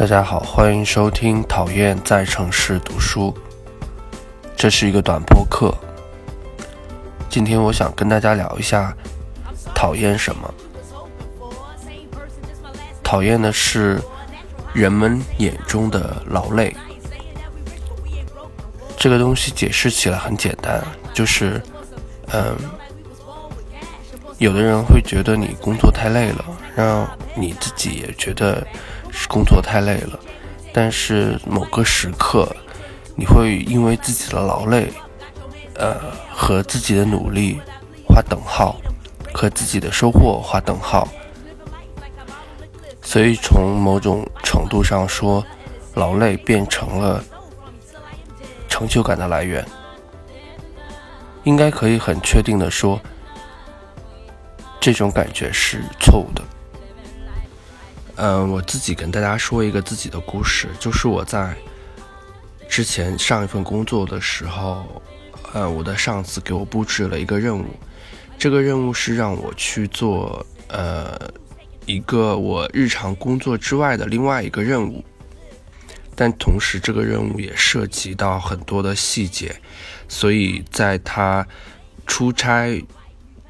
大家好，欢迎收听《讨厌在城市读书》，这是一个短播课。今天我想跟大家聊一下讨厌什么。讨厌的是人们眼中的劳累。这个东西解释起来很简单，就是，嗯，有的人会觉得你工作太累了，让你自己也觉得。是工作太累了，但是某个时刻，你会因为自己的劳累，呃，和自己的努力画等号，和自己的收获画等号。所以从某种程度上说，劳累变成了成就感的来源。应该可以很确定的说，这种感觉是错误的。嗯，我自己跟大家说一个自己的故事，就是我在之前上一份工作的时候，呃，我的上司给我布置了一个任务，这个任务是让我去做呃一个我日常工作之外的另外一个任务，但同时这个任务也涉及到很多的细节，所以在他出差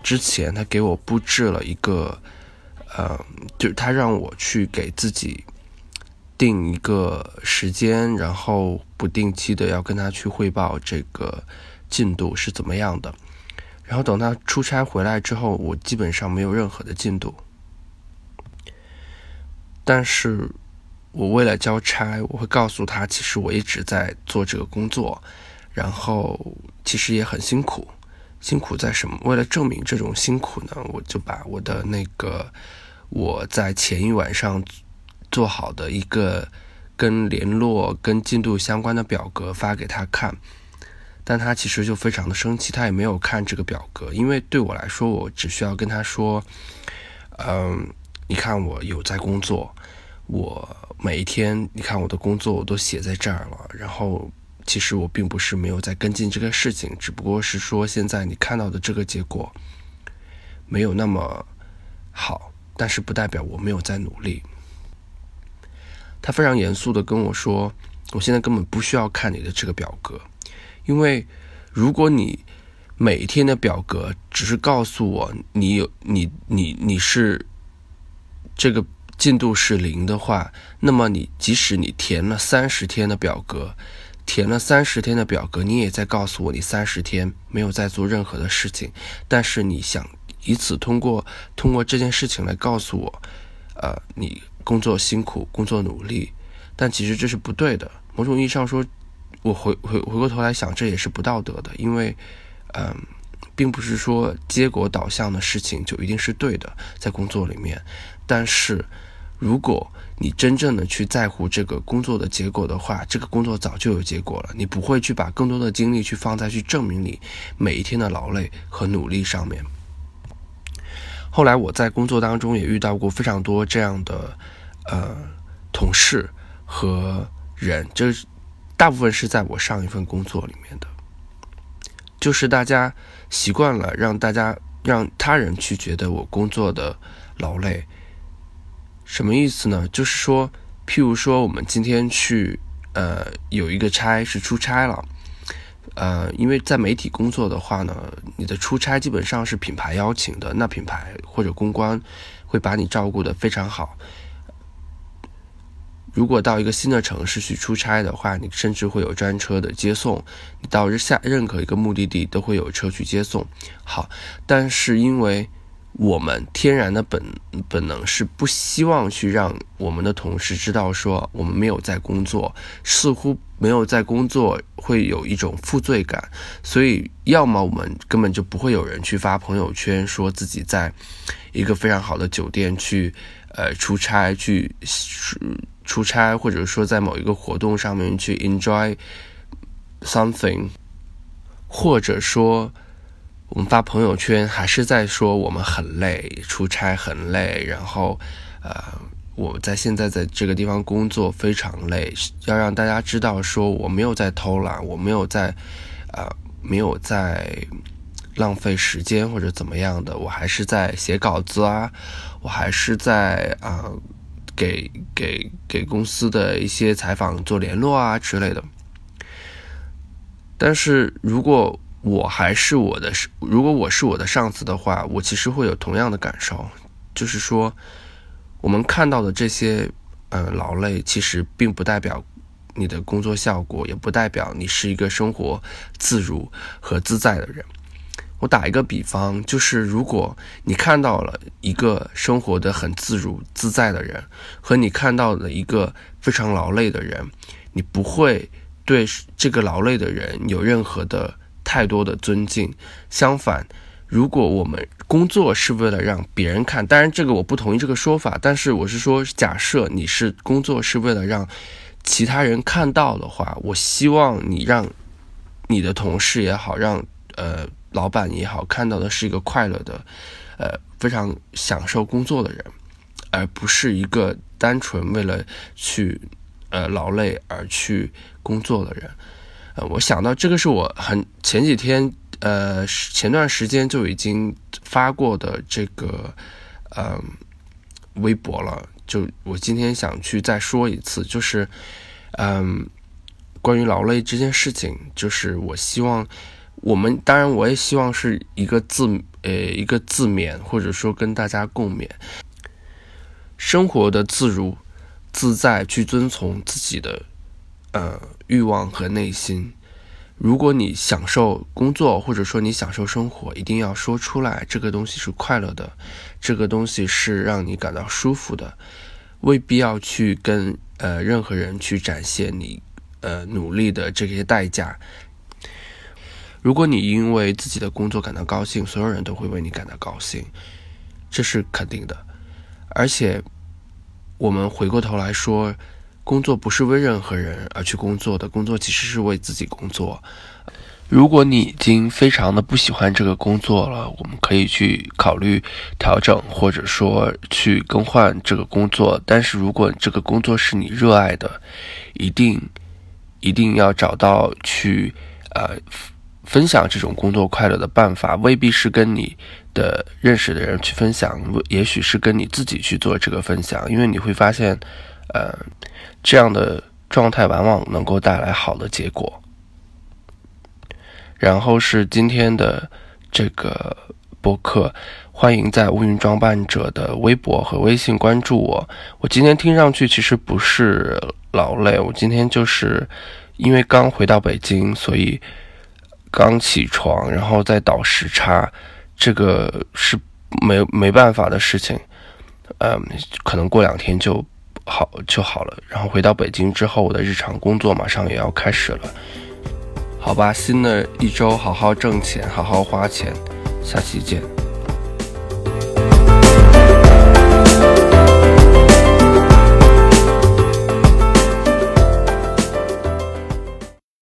之前，他给我布置了一个。呃，就是他让我去给自己定一个时间，然后不定期的要跟他去汇报这个进度是怎么样的。然后等他出差回来之后，我基本上没有任何的进度。但是我为了交差，我会告诉他，其实我一直在做这个工作，然后其实也很辛苦。辛苦在什么？为了证明这种辛苦呢，我就把我的那个我在前一晚上做好的一个跟联络、跟进度相关的表格发给他看，但他其实就非常的生气，他也没有看这个表格，因为对我来说，我只需要跟他说：“嗯，你看我有在工作，我每一天，你看我的工作我都写在这儿了，然后。”其实我并不是没有在跟进这个事情，只不过是说现在你看到的这个结果没有那么好，但是不代表我没有在努力。他非常严肃的跟我说：“我现在根本不需要看你的这个表格，因为如果你每天的表格只是告诉我你有你你你是这个进度是零的话，那么你即使你填了三十天的表格。”填了三十天的表格，你也在告诉我你三十天没有在做任何的事情，但是你想以此通过通过这件事情来告诉我，呃，你工作辛苦，工作努力，但其实这是不对的。某种意义上说，我回回回过头来想，这也是不道德的，因为，嗯，并不是说结果导向的事情就一定是对的，在工作里面，但是如果。你真正的去在乎这个工作的结果的话，这个工作早就有结果了。你不会去把更多的精力去放在去证明你每一天的劳累和努力上面。后来我在工作当中也遇到过非常多这样的呃同事和人，这大部分是在我上一份工作里面的，就是大家习惯了让大家让他人去觉得我工作的劳累。什么意思呢？就是说，譬如说，我们今天去，呃，有一个差是出差了，呃，因为在媒体工作的话呢，你的出差基本上是品牌邀请的，那品牌或者公关会把你照顾的非常好。如果到一个新的城市去出差的话，你甚至会有专车的接送，你到下任何一个目的地都会有车去接送。好，但是因为。我们天然的本本能是不希望去让我们的同事知道说我们没有在工作，似乎没有在工作会有一种负罪感，所以要么我们根本就不会有人去发朋友圈说自己在一个非常好的酒店去呃出差去出差，或者说在某一个活动上面去 enjoy something，或者说。我们发朋友圈还是在说我们很累，出差很累，然后，呃，我在现在在这个地方工作非常累，要让大家知道说我没有在偷懒，我没有在，呃，没有在浪费时间或者怎么样的，我还是在写稿子啊，我还是在啊给给给公司的一些采访做联络啊之类的。但是如果我还是我的，如果我是我的上司的话，我其实会有同样的感受，就是说，我们看到的这些，呃，劳累，其实并不代表你的工作效果，也不代表你是一个生活自如和自在的人。我打一个比方，就是如果你看到了一个生活的很自如自在的人，和你看到了一个非常劳累的人，你不会对这个劳累的人有任何的。太多的尊敬。相反，如果我们工作是为了让别人看，当然这个我不同意这个说法。但是我是说，假设你是工作是为了让其他人看到的话，我希望你让你的同事也好，让呃老板也好看到的是一个快乐的，呃非常享受工作的人，而不是一个单纯为了去呃劳累而去工作的人。呃，我想到这个是我很前几天，呃，前段时间就已经发过的这个，嗯，微博了。就我今天想去再说一次，就是，嗯，关于劳累这件事情，就是我希望我们，当然我也希望是一个自，呃，一个自勉，或者说跟大家共勉，生活的自如自在，去遵从自己的。呃，欲望和内心。如果你享受工作，或者说你享受生活，一定要说出来，这个东西是快乐的，这个东西是让你感到舒服的，未必要去跟呃任何人去展现你呃努力的这些代价。如果你因为自己的工作感到高兴，所有人都会为你感到高兴，这是肯定的。而且，我们回过头来说。工作不是为任何人而去工作的，工作其实是为自己工作。如果你已经非常的不喜欢这个工作了，我们可以去考虑调整，或者说去更换这个工作。但是如果这个工作是你热爱的，一定一定要找到去呃分享这种工作快乐的办法，未必是跟你的认识的人去分享，也许是跟你自己去做这个分享，因为你会发现，呃。这样的状态往往能够带来好的结果。然后是今天的这个播客，欢迎在乌云装扮者的微博和微信关注我。我今天听上去其实不是劳累，我今天就是因为刚回到北京，所以刚起床，然后再倒时差，这个是没没办法的事情。嗯，可能过两天就。好就好了，然后回到北京之后，我的日常工作马上也要开始了。好吧，新的一周好好挣钱，好好花钱，下期见。